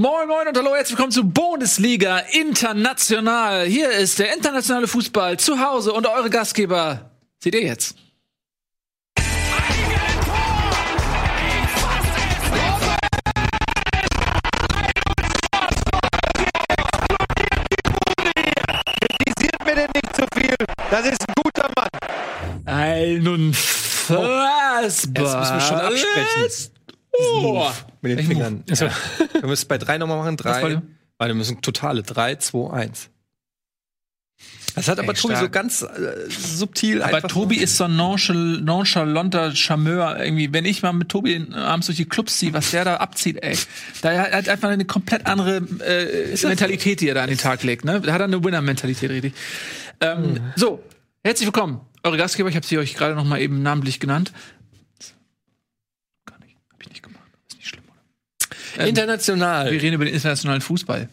Moin, moin und hallo, herzlich willkommen zu Bundesliga International. Hier ist der internationale Fußball zu Hause und eure Gastgeber seht ihr jetzt. Kritisiert mir denn nicht zu viel. Das ist ein guter Mann. Ein unfassbar. Jetzt müssen wir schon absprechen. Oh. Mit den Welchen Fingern. Ja. Wir müssen es bei drei nochmal machen. Drei. Warte, wir müssen totale. Drei, zwei, eins. Das hat aber Ey, Tobi so stark. ganz äh, subtil Aber Tobi ist so ein nonchal nonchalanter Charmeur. Irgendwie, wenn ich mal mit Tobi abends durch die Clubs ziehe, was der da abzieht, ey. Da hat er einfach eine komplett andere äh, Mentalität, die er da an den Tag legt. Ne? Da hat er eine Winner-Mentalität, richtig. Ähm, So, herzlich willkommen. Eure Gastgeber, ich habe sie euch gerade noch mal eben namentlich genannt. Gar nicht, hab ich nicht gemacht. Ist nicht schlimm, oder? International. Wir reden über den internationalen Fußball.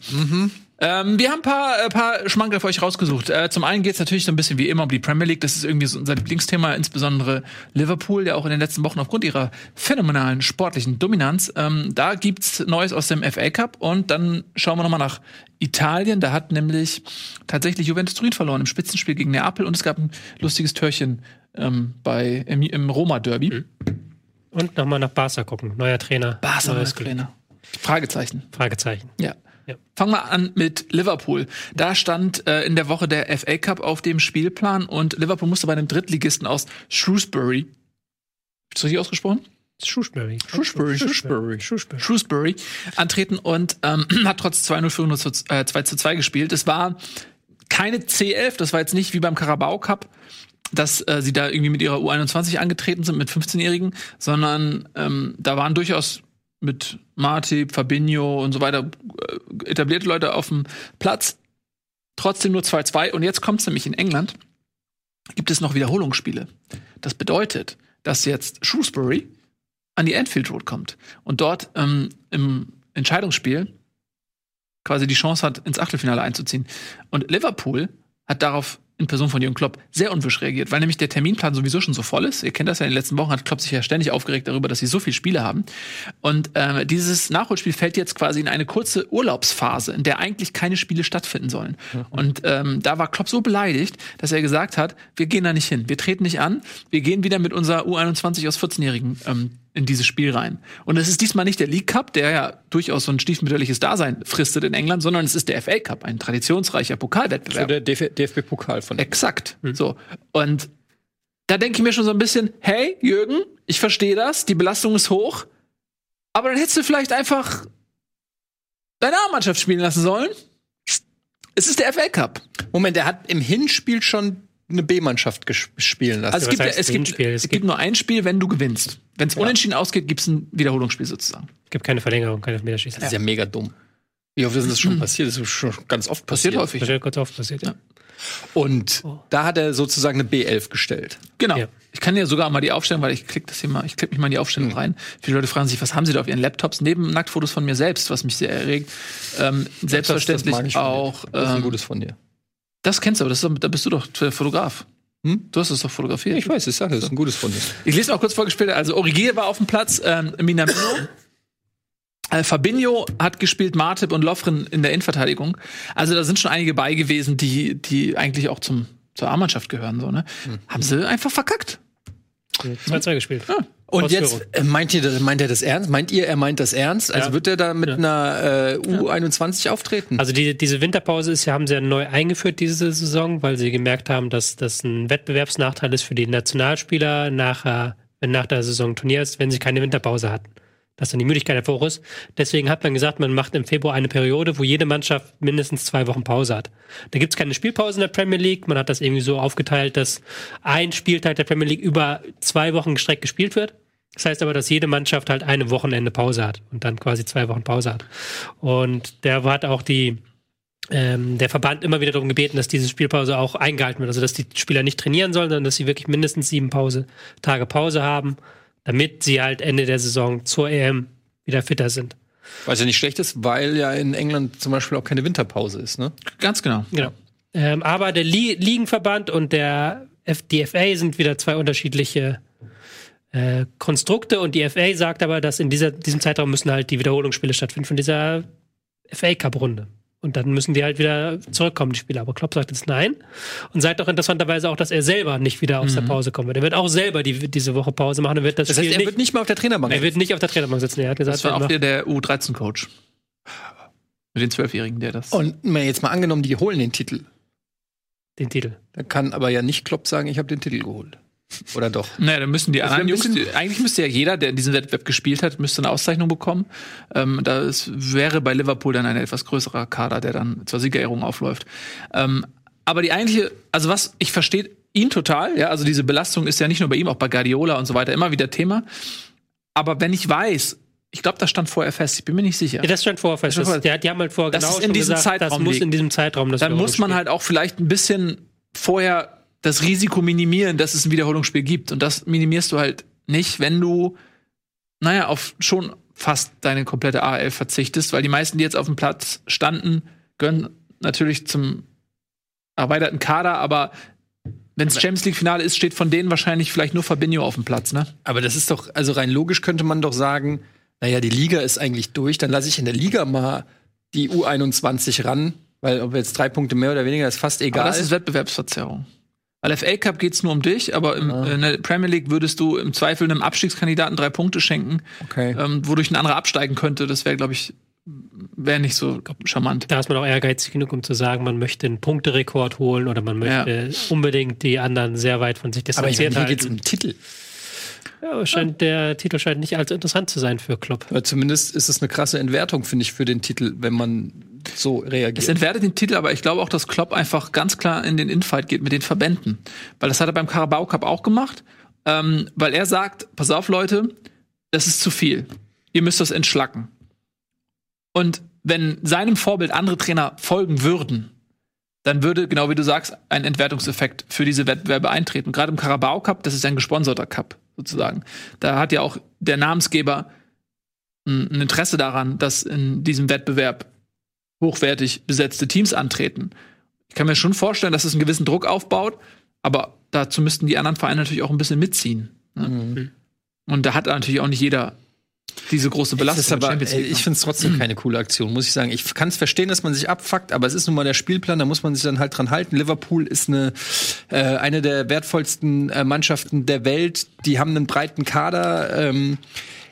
Ähm, wir haben ein paar, äh, paar Schmankerl für euch rausgesucht. Äh, zum einen geht es natürlich so ein bisschen wie immer um die Premier League. Das ist irgendwie so unser Lieblingsthema, insbesondere Liverpool, der auch in den letzten Wochen aufgrund ihrer phänomenalen sportlichen Dominanz. Ähm, da gibt's Neues aus dem FA Cup und dann schauen wir nochmal nach Italien. Da hat nämlich tatsächlich Juventus Turin verloren im Spitzenspiel gegen Neapel und es gab ein lustiges Törchen ähm, bei, im, im Roma-Derby. Und nochmal nach Barca gucken. Neuer Trainer. Barca, neues neues Trainer. Fragezeichen. Fragezeichen. Ja. Ja. Fangen wir an mit Liverpool. Da stand äh, in der Woche der FA Cup auf dem Spielplan und Liverpool musste bei einem Drittligisten aus Shrewsbury, ist das richtig ausgesprochen? Shrewsbury. Shrewsbury, Shrewsbury. Shrewsbury. Shrewsbury antreten und ähm, hat trotz 2-0 für nur zu, äh, 2 zu 2 gespielt. Es war keine C11, das war jetzt nicht wie beim Carabao Cup, dass äh, sie da irgendwie mit ihrer U21 angetreten sind, mit 15-Jährigen, sondern ähm, da waren durchaus mit Marti, Fabinho und so weiter äh, etablierte Leute auf dem Platz. Trotzdem nur 2-2. Und jetzt kommt es nämlich in England, gibt es noch Wiederholungsspiele. Das bedeutet, dass jetzt Shrewsbury an die Anfield Road kommt und dort ähm, im Entscheidungsspiel quasi die Chance hat, ins Achtelfinale einzuziehen. Und Liverpool hat darauf in Person von Jürgen Klopp sehr unwirsch reagiert, weil nämlich der Terminplan sowieso schon so voll ist. Ihr kennt das ja in den letzten Wochen, hat Klopp sich ja ständig aufgeregt darüber, dass sie so viele Spiele haben. Und äh, dieses Nachholspiel fällt jetzt quasi in eine kurze Urlaubsphase, in der eigentlich keine Spiele stattfinden sollen. Und ähm, da war Klopp so beleidigt, dass er gesagt hat, wir gehen da nicht hin, wir treten nicht an, wir gehen wieder mit unserer U21 aus 14-Jährigen ähm, in dieses Spiel rein. Und es ist diesmal nicht der League Cup, der ja durchaus so ein stiefmütterliches Dasein fristet in England, sondern es ist der FA Cup, ein traditionsreicher So Pokalwettbewerb. der DF DFB-Pokal von Exakt. So. Und da denke ich mir schon so ein bisschen, hey, Jürgen, ich verstehe das, die Belastung ist hoch, aber dann hättest du vielleicht einfach deine A-Mannschaft spielen lassen sollen. Es ist der FA Cup. Moment, er hat im Hinspiel schon eine B-Mannschaft spielen lassen. Also es gibt, ja, es, gibt, es Es gibt nur ein Spiel, wenn du gewinnst. Wenn es unentschieden ausgeht, gibt es ein Wiederholungsspiel sozusagen. Es gibt keine Verlängerung, keine Meterschießen. das ist ja mega dumm. Oft ist das schon passiert? Das ist schon ganz oft passiert. Passiert häufig. Passiert kurz oft passiert, ja. Und da hat er sozusagen eine B11 gestellt. Genau. Ja. Ich kann ja sogar mal die aufstellen, weil ich klick das hier mal, ich klicke mich mal in die Aufstellung rein. Viele Leute fragen sich, was haben sie da auf ihren Laptops? Neben Nacktfotos von mir selbst, was mich sehr erregt. Ähm, selbstverständlich das ich dir. auch. Das ist ein Ähm, gutes von dir. Das kennst du, aber das ist, da bist du doch Fotograf. Hm? Du hast es doch fotografiert. Ich weiß, ich sage, das ist ein gutes von dir. Ich lese mal kurz vorgespielt. Also Origier war auf dem Platz, ähm, Minamino. Äh, Fabinho hat gespielt, Martip und Lovren in der Innenverteidigung. Also da sind schon einige bei gewesen, die, die eigentlich auch zum, zur A-Mannschaft gehören. So, ne? Haben sie einfach verkackt. 2-2 gespielt. Und Ausführung. jetzt äh, meint ihr, das- meint er das ernst? Meint ihr, er meint das ernst? Also Ja. wird er da mit Ja. einer äh, U21 auftreten? Also die, diese Winterpause ist ja, haben sie ja neu eingeführt diese Saison, weil sie gemerkt haben, dass das ein Wettbewerbsnachteil ist für die Nationalspieler nachher, wenn nach der Saison Turnier ist, wenn sie keine Winterpause hatten. Dass dann die Müdigkeit hoch ist. Deswegen hat man gesagt, man macht im Februar eine Periode, wo jede Mannschaft mindestens zwei Wochen Pause hat. Da gibt's keine Spielpause in der Premier League. Man hat das irgendwie so aufgeteilt, dass ein Spieltag der Premier League über zwei Wochen gestreckt gespielt wird. Das heißt aber, dass jede Mannschaft halt eine Wochenende Pause hat und dann quasi zwei Wochen Pause hat. Und der hat auch die, ähm, der Verband immer wieder darum gebeten, dass diese Spielpause auch eingehalten wird. Also dass die Spieler nicht trainieren sollen, sondern dass sie wirklich mindestens sieben Pause, Tage Pause haben, damit sie halt Ende der Saison zur EM wieder fitter sind. Was ja nicht schlecht ist, weil ja in England zum Beispiel auch keine Winterpause ist, ne? Ganz genau. Genau. Ähm, aber der Li Ligenverband und der F die FA sind wieder zwei unterschiedliche äh, Konstrukte und die FA sagt aber, dass in dieser, diesem Zeitraum müssen halt die Wiederholungsspiele stattfinden von dieser FA Cup Runde. Und dann müssen die halt wieder zurückkommen, die Spieler. Aber Klopp sagt jetzt nein. Und sagt auch interessanterweise auch, dass er selber nicht wieder aus der Pause kommen wird. Er wird auch selber die, diese Woche Pause machen und wird das, Das Spiel heißt, er nicht, wird nicht mal auf der Trainerbank. er wird nicht auf der Trainerbank sitzen. Er hat gesagt, Das war er auch wieder der U13-Coach. Mit den Zwölfjährigen, der das. Und wenn jetzt mal angenommen, die holen den Titel. den Titel. Dann kann aber ja nicht Klopp sagen, ich habe den Titel geholt. Oder doch? Naja, dann müssen die Das anderen Jungs, die, eigentlich müsste ja jeder, der in diesem Wettbewerb gespielt hat, müsste eine Auszeichnung bekommen. Ähm, das wäre bei Liverpool dann ein etwas größerer Kader, der dann zur Siegerehrung aufläuft. Ähm, aber die eigentliche, also was, ich verstehe ihn total, ja, also diese Belastung ist ja nicht nur bei ihm, auch bei Guardiola und so weiter immer wieder Thema. Aber wenn ich weiß, ich glaube, das stand vorher fest, ich bin mir nicht sicher. Ja, das stand vorher fest. Das stand Das, die, die haben halt vorher Das genau ist in schon diesem gesagt, das Zeitraum muss liegen. in diesem Zeitraum das dann muss man halt auch vielleicht ein bisschen vorher das Risiko minimieren, dass es ein Wiederholungsspiel gibt. Und das minimierst du halt nicht, wenn du, naja, auf schon fast deine komplette AL verzichtest, weil die meisten, die jetzt auf dem Platz standen, gehören natürlich zum erweiterten Kader, aber wenn es Champions League Finale ist, steht von denen wahrscheinlich vielleicht nur Fabinho auf dem Platz, ne? Aber das ist doch, also rein logisch könnte man doch sagen, naja, die Liga ist eigentlich durch, dann lasse ich in der Liga mal die U21 ran, weil ob jetzt drei Punkte mehr oder weniger ist fast egal. Aber das ist Wettbewerbsverzerrung. Weil FA Cup geht's nur um dich, aber im, in der Premier League würdest du im Zweifel einem Abstiegskandidaten drei Punkte schenken, okay. ähm, wodurch ein anderer absteigen könnte. Das wäre, glaube ich, wäre nicht so charmant. Da ist man auch ehrgeizig genug, um zu sagen, man möchte einen Punkterekord holen oder man möchte unbedingt die anderen sehr weit von sich Aber ich meine, hier geht's halten. um den Titel. Ja, scheint, der Titel scheint nicht allzu interessant zu sein für Klopp. Aber zumindest ist es eine krasse Entwertung, finde ich, für den Titel, wenn man so Es reagiert. entwertet den Titel, aber ich glaube auch, dass Klopp einfach ganz klar in den Infight geht mit den Verbänden. Weil das hat er beim Carabao Cup auch gemacht. Ähm, weil er sagt, pass auf, Leute, das ist zu viel. Ihr müsst das entschlacken. Und wenn seinem Vorbild andere Trainer folgen würden, dann würde, genau wie du sagst, ein Entwertungseffekt für diese Wettbewerbe eintreten. Gerade im Carabao Cup, das ist ein gesponserter Cup sozusagen. Da hat ja auch der Namensgeber ein Interesse daran, dass in diesem Wettbewerb hochwertig besetzte Teams antreten. Ich kann mir schon vorstellen, dass es einen gewissen Druck aufbaut, aber dazu müssten die anderen Vereine natürlich auch ein bisschen mitziehen. Ne? Und da hat natürlich auch nicht jeder diese große Belastung. aber, League, ich ne? finde es trotzdem keine coole Aktion, muss ich sagen. Ich kann es verstehen, dass man sich abfuckt, aber es ist nun mal der Spielplan, da muss man sich dann halt dran halten. Liverpool ist eine, äh, eine der wertvollsten äh, Mannschaften der Welt. Die haben einen breiten Kader. Ähm,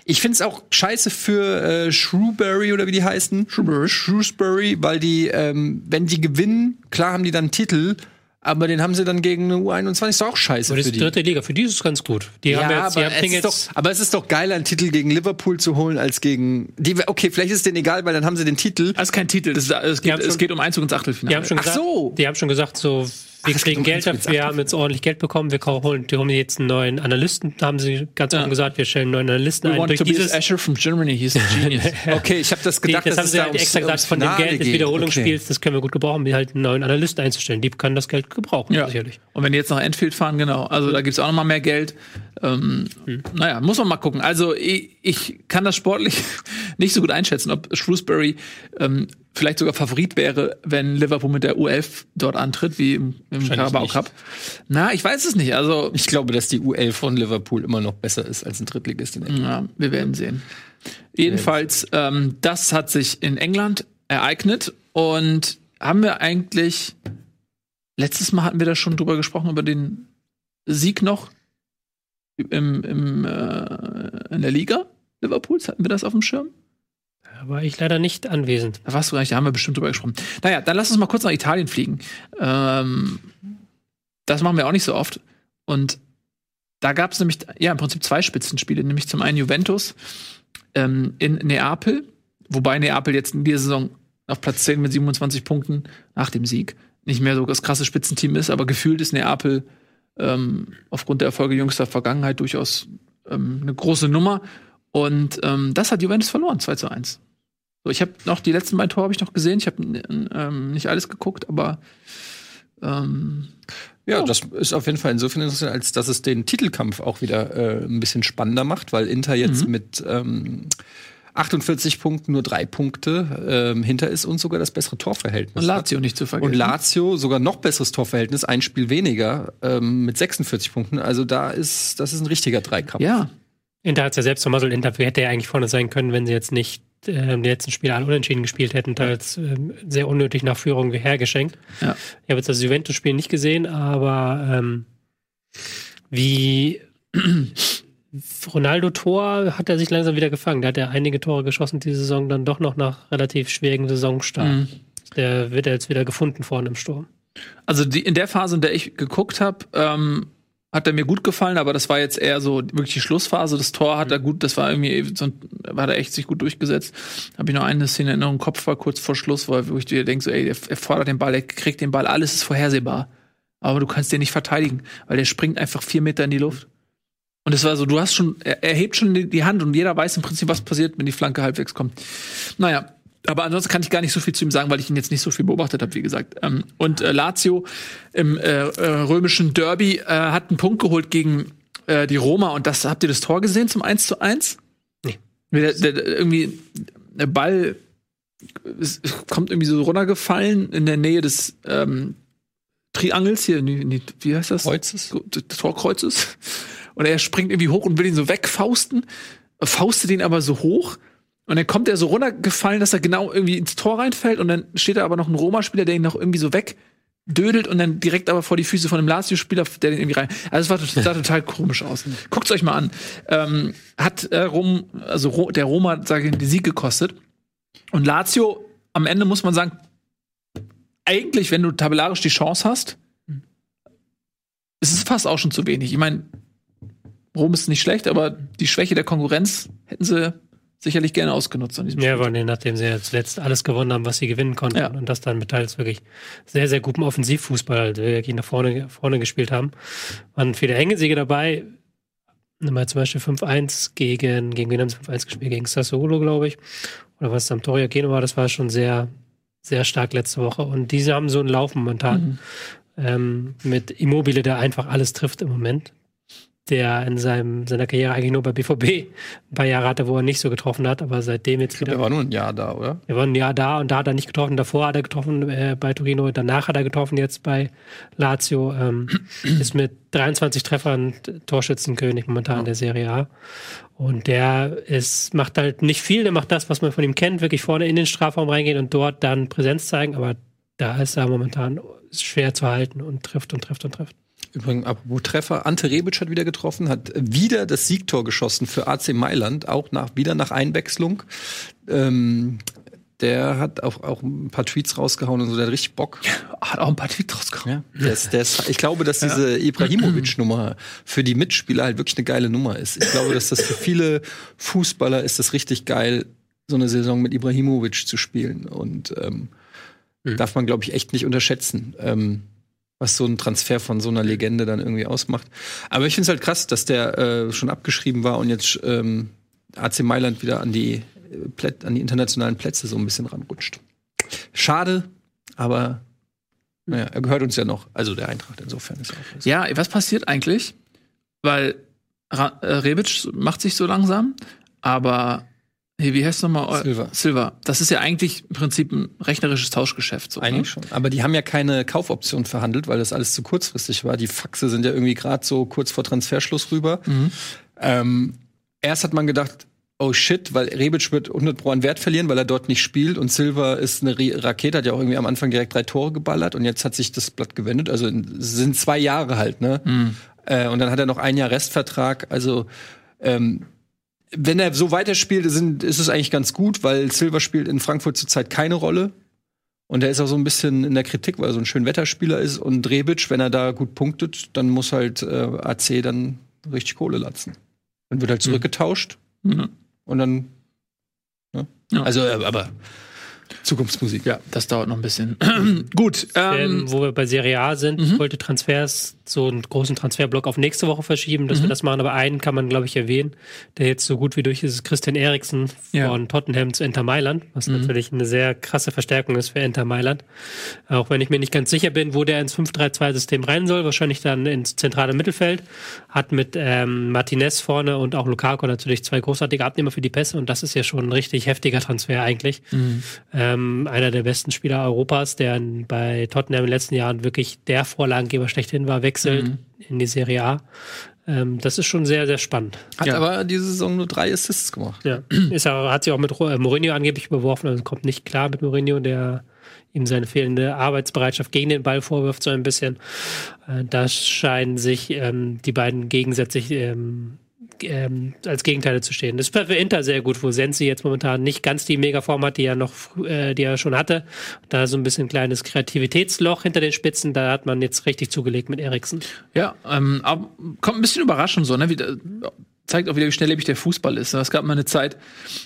ich finde es auch scheiße für äh, Shrewsbury oder wie die heißen. Shrewsbury. Shrewsbury, weil die, ähm, wenn die gewinnen, klar haben die dann einen Titel, aber den haben sie dann gegen eine U21, ist doch auch scheiße Aber das für die. dritte Liga. Für die ist es ganz gut. Die haben Ja, jetzt, die aber, haben es ist jetzt, doch, aber es ist doch geiler, einen Titel gegen Liverpool zu holen, als gegen. Die, okay, vielleicht ist es denen egal, weil dann haben sie den Titel. Das ist kein Titel, das ist, es, haben geht, es schon- geht um Einzug ins Achtelfinale. die haben schon Ach gesagt, so. die haben schon gesagt, so, wir es geht kriegen um Geld dafür, wir haben jetzt ordentlich Geld bekommen, wir holen, die holen jetzt einen neuen Analysten, da haben sie ganz Ja. offen gesagt, wir stellen einen neuen Analysten We ein. want Durch Tobias dieses, Asher from Germany, he's a genius. Okay, ich habe das die, gedacht, das dass haben es sie da halt ums- extra gesagt, von dem Geld des. Wiederholungsspiels, das können wir gut gebrauchen, um halt einen neuen Analysten einzustellen. Die können das Geld gebrauchen, Ja. sicherlich. Und wenn die jetzt nach Enfield fahren, genau. Also da gibt's auch noch mal mehr Geld. Ähm, Naja, muss man mal gucken. Also ich, ich kann das sportlich nicht so gut einschätzen, ob Shrewsbury ähm, vielleicht sogar Favorit wäre, wenn Liverpool mit der U11 dort antritt, wie im, im Carabao. Cup. Na, ich weiß es nicht. Also Ich glaube, dass die U11 von Liverpool immer noch besser ist als ein Drittligist in England. Ja, wir werden sehen. Jedenfalls, ähm, das hat sich in England ereignet und haben wir eigentlich letztes Mal hatten wir da schon drüber gesprochen über den Sieg noch im, im äh, in der Liga Liverpools hatten wir das auf dem Schirm? Da war ich leider nicht anwesend. Da warst du gar nicht, da haben wir bestimmt drüber gesprochen. Naja, dann lass uns mal kurz nach Italien fliegen. Ähm, das machen wir auch nicht so oft. Und da gab es nämlich, ja, im Prinzip zwei Spitzenspiele, nämlich zum einen Juventus ähm, in Neapel, wobei Neapel jetzt in dieser Saison auf Platz 10 mit 27 Punkten nach dem Sieg nicht mehr so das krasse Spitzenteam ist, aber gefühlt ist Neapel ähm, aufgrund der Erfolge jüngster Vergangenheit durchaus ähm, eine große Nummer. Und ähm, das hat Juventus verloren, 2 zu 1. So, ich habe noch die letzten beiden Tore habe ich noch gesehen. Ich habe ähm, nicht alles geguckt, aber ähm, Ja, das ist auf jeden Fall insofern interessant, als dass es den Titelkampf auch wieder äh, ein bisschen spannender macht, weil Inter jetzt mit ähm, 48 Punkten nur drei Punkte ähm, hinter ist und sogar das bessere Torverhältnis. und hat. Lazio nicht zu vergessen. Und Lazio sogar noch besseres Torverhältnis, ein Spiel weniger ähm, mit 46 Punkten. Also da ist das ist ein richtiger Dreikampf. ja, Inter hat ja selbst vermasselt. Inter hätte ja eigentlich vorne sein können, wenn sie jetzt nicht äh, die letzten Spiele alle unentschieden gespielt hätten, teils äh, sehr unnötig nach Führung hergeschenkt. Ja. Ich habe jetzt das Juventus-Spiel nicht gesehen, aber ähm, wie Ronaldo-Tor hat er sich langsam wieder gefangen. Der hat ja einige Tore geschossen diese Saison, dann doch noch nach relativ schwierigen Saisonstart. Mhm. Der wird jetzt wieder gefunden vorne im Sturm. Also die, in der Phase, in der ich geguckt habe, ähm, hat er mir gut gefallen, aber das war jetzt eher so wirklich die Schlussphase. Das Tor hat er gut, das war irgendwie, so, hat er echt sich gut durchgesetzt. Habe ich noch eine Szene in Erinnerung, Kopf war kurz vor Schluss, wo ich dir denke, so, ey, er, er fordert den Ball, er kriegt den Ball, alles ist vorhersehbar. Aber du kannst den nicht verteidigen, weil der springt einfach vier Meter in die Luft. Und es war so, du hast schon, er, er hebt schon die, die Hand und jeder weiß im Prinzip, was passiert, wenn die Flanke halbwegs kommt. Naja, aber ansonsten kann ich gar nicht so viel zu ihm sagen, weil ich ihn jetzt nicht so viel beobachtet habe, wie gesagt. Ähm, und äh, Lazio im äh, äh, römischen Derby äh, hat einen Punkt geholt gegen äh, die Roma. Und das habt ihr das Tor gesehen zum 1 zu 1? Nee. Der, der, der, irgendwie der Ball es kommt irgendwie so runtergefallen in der Nähe des ähm, Triangels hier, wie heißt das? Kreuzes? Des Torkreuzes. Und er springt irgendwie hoch und will ihn so wegfausten, faustet ihn aber so hoch. Und dann kommt er so runtergefallen, dass er genau irgendwie ins Tor reinfällt. Und dann steht da aber noch ein Roma-Spieler, der ihn noch irgendwie so wegdödelt und dann direkt aber vor die Füße von einem Lazio-Spieler, der den irgendwie rein. Also es sah total komisch aus. Guckt's euch mal an. Ähm, hat äh, Rom, also Ro der Roma, sage ich, den Sieg gekostet. Und Lazio, am Ende muss man sagen, eigentlich, wenn du tabellarisch die Chance hast, ist es fast auch schon zu wenig. Ich meine, Rom ist nicht schlecht, aber die Schwäche der Konkurrenz hätten sie sicherlich gerne ausgenutzt an diesem Ja, Spiel. vor allem nachdem sie ja zuletzt alles gewonnen haben, was sie gewinnen konnten Ja. und das dann mit teils wirklich sehr, sehr gutem Offensivfußball halt wirklich nach vorne, vorne gespielt haben. Waren viele enge Siege dabei. Mal zum Beispiel 5-1 gegen, gegen wen haben sie 5-1 gespielt? Gegen Sassuolo, glaube ich. Oder was Sampdoria Genua, das war schon sehr, sehr stark letzte Woche. Und diese haben so einen Lauf momentan. Ähm, mit Immobile, der einfach alles trifft im Moment. Der in seinem, seiner Karriere eigentlich nur bei BVB ein paar Jahre hatte, wo er nicht so getroffen hat, aber seitdem jetzt wieder. Der war nur ein Jahr da, oder? Er war ein Jahr da und da hat er nicht getroffen. Davor hat er getroffen äh, bei Torino, danach hat er getroffen jetzt bei Lazio. Ähm, ist mit 23 Treffern Torschützenkönig momentan in der Serie A. Und der ist, macht halt nicht viel, der macht das, was man von ihm kennt, wirklich vorne in den Strafraum reingehen und dort dann Präsenz zeigen, aber da ist er momentan schwer zu halten und trifft und trifft und trifft. Übrigens, apropos Treffer, Ante Rebic hat wieder getroffen, hat wieder das Siegtor geschossen für AC Mailand, auch nach, wieder nach Einwechslung. Ähm, der hat auch, auch ein paar Tweets rausgehauen und so, der hat richtig Bock. Hat auch ein paar Tweets rausgekommen. Ja, der ist, der ist, ich glaube, dass diese Ibrahimovic-Nummer für die Mitspieler halt wirklich eine geile Nummer ist. Ich glaube, dass das für viele Fußballer ist das richtig geil, so eine Saison mit Ibrahimovic zu spielen. Und ähm, darf man, glaube ich, echt nicht unterschätzen, ähm, was so ein Transfer von so einer Legende dann irgendwie ausmacht. Aber ich finde es halt krass, dass der äh, schon abgeschrieben war und jetzt ähm, AC Mailand wieder an die, äh, an die internationalen Plätze so ein bisschen ranrutscht. Schade, aber naja, er gehört uns ja noch. Also der Eintracht insofern ist auch. Ja, was passiert eigentlich? Weil Ra äh, Rebic macht sich so langsam, aber hey, wie heißt nochmal? Silva. Silva. Das ist ja eigentlich im Prinzip ein rechnerisches Tauschgeschäft. So, Eigentlich ne? schon. Aber die haben ja keine Kaufoption verhandelt, weil das alles zu kurzfristig war. Die Faxe sind ja irgendwie gerade so kurz vor Transferschluss rüber. Ähm, erst hat man gedacht, oh shit, weil Rebic wird 100 Pro an Wert verlieren, weil er dort nicht spielt und Silva ist eine Rakete, hat ja auch irgendwie am Anfang direkt drei Tore geballert und jetzt hat sich das Blatt gewendet. Also sind zwei Jahre halt, ne? Äh, und dann hat er noch ein Jahr Restvertrag. Also ähm, wenn er so weiterspielt, sind, ist es eigentlich ganz gut, weil Silva spielt in Frankfurt zurzeit keine Rolle. Und er ist auch so ein bisschen in der Kritik, weil er so ein schön Wetterspieler ist. Und Rebic, wenn er da gut punktet, dann muss halt äh, AC dann richtig Kohle latzen. Dann wird halt zurückgetauscht Mhm. und dann. Ne? Ja. Also, äh, aber Zukunftsmusik. Ja, das dauert noch ein bisschen. Gut. Ähm, wo wir bei Serie A sind, ich wollte Transfers, so einen großen Transferblock auf nächste Woche verschieben, dass wir das machen, aber einen kann man, glaube ich, erwähnen, der jetzt so gut wie durch ist, ist Christian Eriksen Ja. von Tottenham zu Inter Mailand, was natürlich eine sehr krasse Verstärkung ist für Inter Mailand. Auch wenn ich mir nicht ganz sicher bin, wo der ins 5-3-2-System rein soll, wahrscheinlich dann ins zentrale Mittelfeld, hat mit ähm, Martinez vorne und auch Lukaku natürlich zwei großartige Abnehmer für die Pässe und das ist ja schon ein richtig heftiger Transfer eigentlich. Ähm, einer der besten Spieler Europas, der bei Tottenham in den letzten Jahren wirklich der Vorlagengeber schlechthin war, wechselt in die Serie A. Ähm, das ist schon sehr, sehr spannend. Hat Ja. aber diese Saison nur drei Assists gemacht. Ja. Ist auch, hat sich auch mit äh, Mourinho angeblich überworfen, also kommt nicht klar mit Mourinho, der ihm seine fehlende Arbeitsbereitschaft gegen den Ball vorwirft, so ein bisschen. Äh, da scheinen sich ähm, die beiden gegensätzlich ähm, ähm, als Gegenteile zu stehen. Das ist für Inter sehr gut, wo Sensi jetzt momentan nicht ganz die Megaform hat, die er noch, äh, die er schon hatte. Da so ein bisschen ein kleines Kreativitätsloch hinter den Spitzen, da hat man jetzt richtig zugelegt mit Eriksen. Ja, ähm, kommt ein bisschen überraschend so, ne? Wie, da- zeigt auch wieder, wie schnelllebig der Fußball ist. ne? Es gab mal eine Zeit,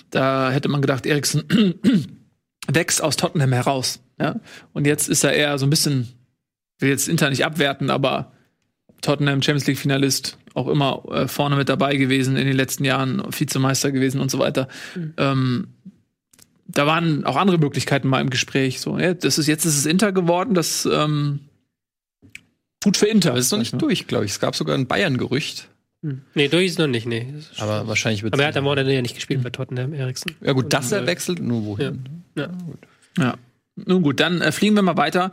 da hätte man gedacht, Eriksen wächst aus Tottenham heraus. Ja? Und jetzt ist er eher so ein bisschen, will jetzt Inter nicht abwerten, aber Tottenham Champions League Finalist, auch immer äh, vorne mit dabei gewesen in den letzten Jahren, Vizemeister gewesen und so weiter. Ähm, da waren auch andere Möglichkeiten mal im Gespräch. So, ja, das ist jetzt ist es Inter geworden, das ähm, gut für Inter. Es ist noch nicht ich durch, glaube ich. Es gab sogar ein Bayern-Gerücht. Hm. Nee, durch ist noch nicht, nee. Das Aber wahrscheinlich wird Aber er hat am Wochenende ja nicht gespielt bei Tottenham, Eriksen. Ja gut, dass er äh, wechselt, nur wohin. Ja. Ja. Nun gut, dann äh, fliegen wir mal weiter.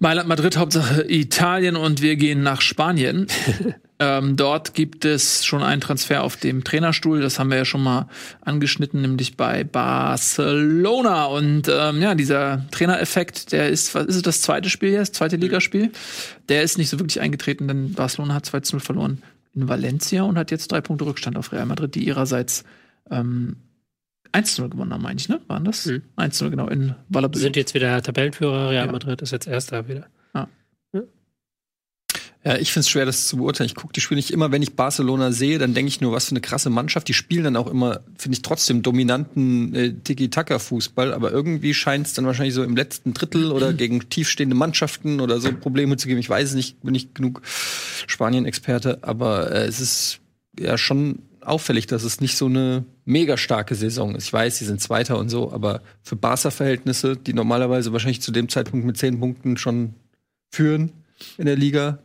Mailand, Madrid, Hauptsache Italien und wir gehen nach Spanien. ähm, dort gibt es schon einen Transfer auf dem Trainerstuhl. Das haben wir ja schon mal angeschnitten, nämlich bei Barcelona. Und ähm, ja, dieser Trainereffekt, der ist, was ist es, das zweite Spiel jetzt, zweite Ligaspiel? Der ist nicht so wirklich eingetreten, denn Barcelona hat 2-0 verloren in Valencia und hat jetzt drei Punkte Rückstand auf Real Madrid, die ihrerseits ähm, 1-0 gewonnen haben, meine ich, ne? Waren das? Mhm. 1-0, genau, in Wir Valladolid. sind jetzt wieder Tabellenführer, Real Ja. Madrid ist jetzt Erster wieder. Ja, ich finde es schwer, das zu beurteilen. Ich gucke die Spiele nicht immer, wenn ich Barcelona sehe, dann denke ich nur, was für eine krasse Mannschaft. Die spielen dann auch immer, finde ich, trotzdem dominanten äh, Tiki-Taka-Fußball, aber irgendwie scheint es dann wahrscheinlich so im letzten Drittel oder gegen tiefstehende Mannschaften oder so Probleme zu geben. Ich weiß es nicht, bin nicht genug Spanien-Experte, aber äh, es ist ja schon auffällig, dass es nicht so eine mega starke Saison ist. Ich weiß, sie sind Zweiter und so, aber für Barca-Verhältnisse, die normalerweise wahrscheinlich zu dem Zeitpunkt mit zehn Punkten schon führen in der Liga,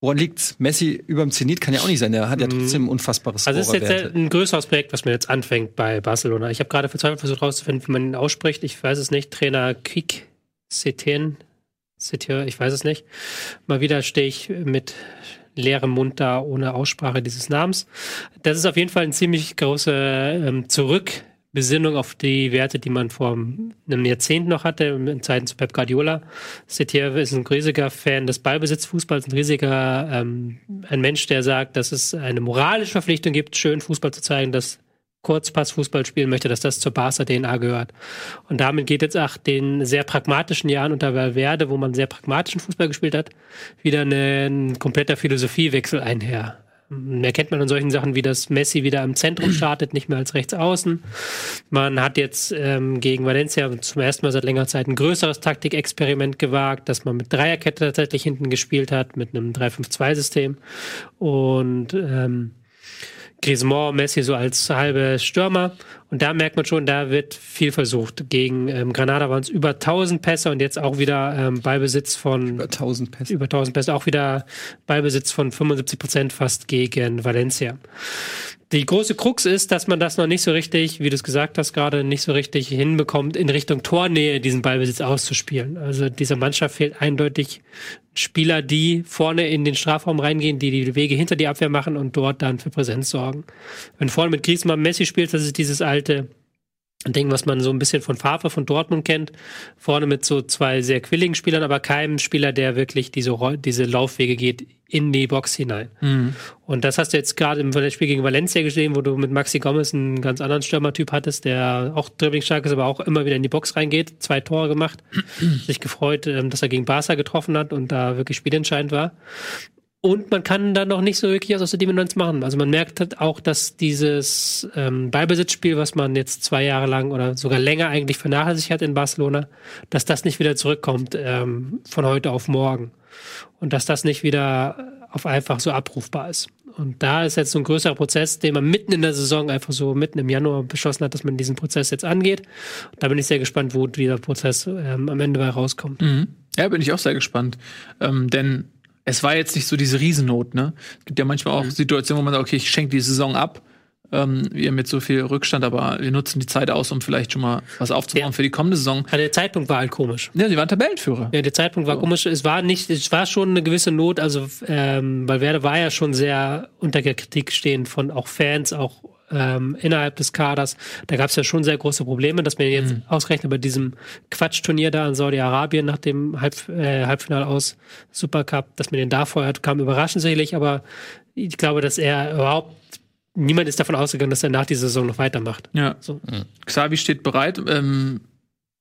Woran liegt's? Messi überm Zenit kann ja auch nicht sein. Der hat ja Mhm. trotzdem ein unfassbares Also es ist jetzt ein größeres Projekt, was mir jetzt anfängt bei Barcelona. Ich habe gerade verzweifelt versucht herauszufinden, wie man ihn ausspricht. Ich weiß es nicht. Trainer Quick Setien, Setien, ich weiß es nicht. Mal wieder stehe ich mit leerem Mund da ohne Aussprache dieses Namens. Das ist auf jeden Fall eine ziemlich große ähm, Zurückbesinnung auf die Werte, die man vor einem Jahrzehnt noch hatte, in Zeiten zu Pep Guardiola. Setien ist ein riesiger Fan des Ballbesitzfußballs, ein riesiger, ähm, ein Mensch, der sagt, dass es eine moralische Verpflichtung gibt, schön Fußball zu zeigen, dass Kurzpassfußball spielen möchte, dass das zur Barca-DNA gehört. Und damit geht jetzt auch den sehr pragmatischen Jahren unter Valverde, wo man sehr pragmatischen Fußball gespielt hat, wieder ein kompletter Philosophiewechsel einher. Mehr kennt man an solchen Sachen, wie das Messi wieder im Zentrum startet, nicht mehr als rechts außen. Man hat jetzt ähm, gegen Valencia zum ersten Mal seit längerer Zeit ein größeres Taktikexperiment gewagt, dass man mit Dreierkette tatsächlich hinten gespielt hat, mit einem 3-5-2-System. Und ähm, Griezmann, Messi so als halbe Stürmer. Und da merkt man schon, da wird viel versucht. Gegen ähm, Granada waren es über 1000 Pässe und jetzt auch wieder ähm, Ballbesitz von Über 1000 Pässe. über 1000 Pässe, auch wieder Ballbesitz von 75 Prozent fast gegen Valencia. Die große Krux ist, dass man das noch nicht so richtig, wie du es gesagt hast, gerade nicht so richtig hinbekommt, in Richtung Tornähe diesen Ballbesitz auszuspielen. Also dieser Mannschaft fehlt eindeutig Spieler, die vorne in den Strafraum reingehen, die die Wege hinter die Abwehr machen und dort dann für Präsenz sorgen. Wenn vorne mit Griezmann Messi spielt, das ist dieses alte Ding, was man so ein bisschen von Favre von Dortmund kennt. Vorne mit so zwei sehr quilligen Spielern, aber keinem Spieler, der wirklich diese, diese Laufwege geht in die Box hinein. Und das hast du jetzt gerade im Spiel gegen Valencia gesehen, wo du mit Maxi Gomez einen ganz anderen Stürmertyp hattest, der auch dribbling-stark ist, aber auch immer wieder in die Box reingeht. Zwei Tore gemacht. Sich gefreut, ähm, dass er gegen Barca getroffen hat und da wirklich spielentscheidend war. Und man kann da noch nicht so wirklich was aus der Dimension machen. Also man merkt halt auch, dass dieses ähm, Ballbesitzspiel, was man jetzt zwei Jahre lang oder sogar länger eigentlich vernachlässigt hat in Barcelona, dass das nicht wieder zurückkommt ähm, von heute auf morgen. Und dass das nicht wieder auf einfach so abrufbar ist. Und da ist jetzt so ein größerer Prozess, den man mitten in der Saison einfach so mitten im Januar beschlossen hat, dass man diesen Prozess jetzt angeht. Da bin ich sehr gespannt, wo dieser Prozess ähm, am Ende bei rauskommt. Mhm. Ja, bin ich auch sehr gespannt. Ähm, denn es war jetzt nicht so diese Riesennot, ne? Es gibt ja manchmal auch Situationen, wo man sagt, okay, ich schenke die Saison ab. ähm, wir mit so viel Rückstand, aber wir nutzen die Zeit aus, um vielleicht schon mal was aufzubauen Ja. für die kommende Saison. Also der Zeitpunkt war halt komisch. Ja, sie waren Tabellenführer. Ja, der Zeitpunkt war komisch. Es war nicht, es war schon eine gewisse Not, also ähm, weil Werder war ja schon sehr unter der Kritik stehend von auch Fans, auch ähm, innerhalb des Kaders. Da gab es ja schon sehr große Probleme, dass man jetzt ausgerechnet bei diesem Quatschturnier da in Saudi-Arabien nach dem Halb, äh, Halbfinale aus Supercup, dass man den da vorher hat, kam überraschend sicherlich, aber ich glaube, dass er überhaupt niemand ist davon ausgegangen, dass er nach dieser Saison noch weitermacht. Ja. So. Xavi steht bereit. Ähm,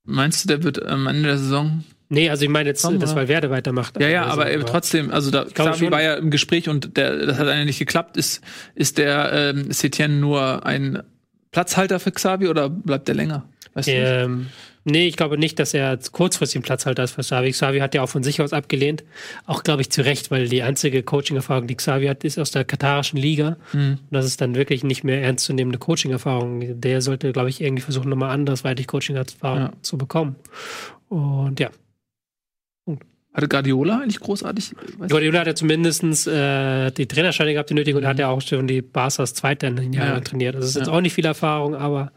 meinst du, der wird am Ende der Saison Nee, also ich meine jetzt, Komm, das ja. weil Werder weitermacht. Ja, ja, Also, aber äh, trotzdem, also da Xavi schon. war ja im Gespräch und der, das hat eigentlich nicht geklappt. Ist, ist der ähm, Setien nur ein Platzhalter für Xavi oder bleibt der länger? Weißt du nicht? Ähm, nee, ich glaube nicht, dass er kurzfristig einen Platzhalter ist für Xavi. Xavi hat ja auch von sich aus abgelehnt. Auch, glaube ich, zu Recht, weil die einzige Coaching-Erfahrung, die Xavi hat, ist aus der katarischen Liga. Und das ist dann wirklich nicht mehr ernstzunehmende Coaching-Erfahrung. Der sollte, glaube ich, irgendwie versuchen, nochmal andersweitig Coaching-Erfahrung Ja. zu bekommen. Und ja. Hatte Guardiola eigentlich großartig? Guardiola hat ja zumindest äh, die Trainerscheine gehabt, die nötigen, und hat ja auch schon die Barca's Zweite in Jahren Ja. trainiert. Also es ist jetzt Ja. auch nicht viel Erfahrung, aber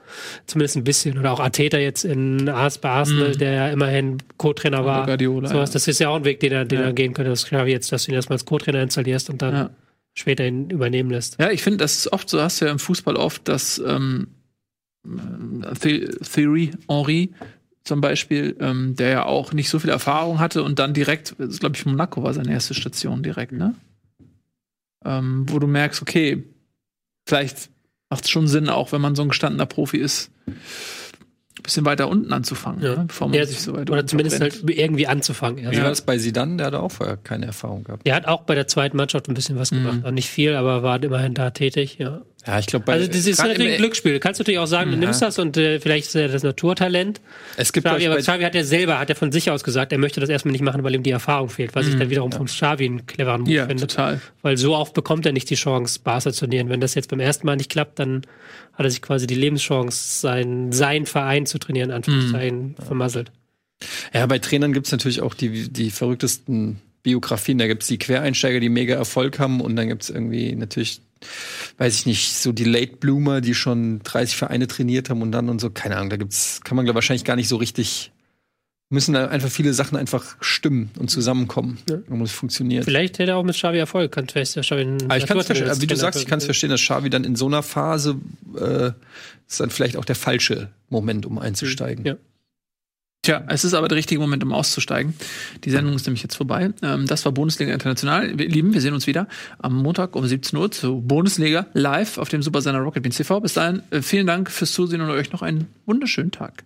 zumindest ein bisschen. Oder auch Arteta jetzt in Ars bei Arsenal, Mhm. der ja immerhin Co-Trainer war. Guardiola, Sowas, ja. Das ist ja auch ein Weg, den er, den er gehen könnte. Das ist klar jetzt, dass du ihn erstmal als Co-Trainer installierst und dann später ihn übernehmen lässt. Ja, ich finde, das ist oft so, hast du ja im Fußball oft, dass ähm, äh, The Theory Henry zum Beispiel, ähm, der ja auch nicht so viel Erfahrung hatte und dann direkt, glaube ich, Monaco war seine erste Station direkt, ne? Ähm, wo du merkst, okay, vielleicht macht es schon Sinn, auch wenn man so ein gestandener Profi ist, ein bisschen weiter unten anzufangen, Ja. ne? bevor man Ja, sich so weit Oder zumindest halt irgendwie anzufangen. Wie Ja. war das bei Sidan? Der hatte auch vorher keine Erfahrung gehabt. Der hat auch bei der zweiten Mannschaft ein bisschen was gemacht. Auch nicht viel, aber war immerhin da tätig, ja. Ja, ich glaube, bei Also das ist natürlich ein Glücksspiel. Du kannst natürlich auch sagen, du nimmst das und äh, vielleicht ist er das Naturtalent. Es gibt Xavi, aber Xavi hat ja selber, hat ja von sich aus gesagt, er möchte das erstmal nicht machen, weil ihm die Erfahrung fehlt, was ich dann wiederum von Xavi einen cleveren Move Ja, finde. total. Weil so oft bekommt er nicht die Chance, Barca zu trainieren. Wenn das jetzt beim ersten Mal nicht klappt, dann hat er sich quasi die Lebenschance, sein, sein Verein zu trainieren, in Anführungszeichen, vermasselt. ja, bei Trainern gibt es natürlich auch die, die verrücktesten Biografien. Da gibt es die Quereinsteiger, die mega Erfolg haben und dann gibt es irgendwie natürlich, weiß ich nicht, so die Late Bloomer, die schon 30 Vereine trainiert haben und dann und so, keine Ahnung, da gibt's, kann man glaub, wahrscheinlich gar nicht so richtig, müssen da einfach viele Sachen einfach stimmen und zusammenkommen, Ja. um es funktioniert. Vielleicht hätte er auch mit Xavi Erfolg. Kann vielleicht der Xavi einen Aber ich kann es verstehen, wie du sagst, ich kann es verstehen, dass Xavi dann in so einer Phase äh, ist dann vielleicht auch der falsche Moment, um einzusteigen. Ja. Tja, es ist aber der richtige Moment, um auszusteigen. Die Sendung ist nämlich jetzt vorbei. Ähm, das war Bundesliga International. Wir lieben, wir sehen uns wieder am Montag um 17 Uhr zu Bundesliga live auf dem Supersender Rocket Beans TV. Bis dahin, äh, vielen Dank fürs Zusehen und euch noch einen wunderschönen Tag.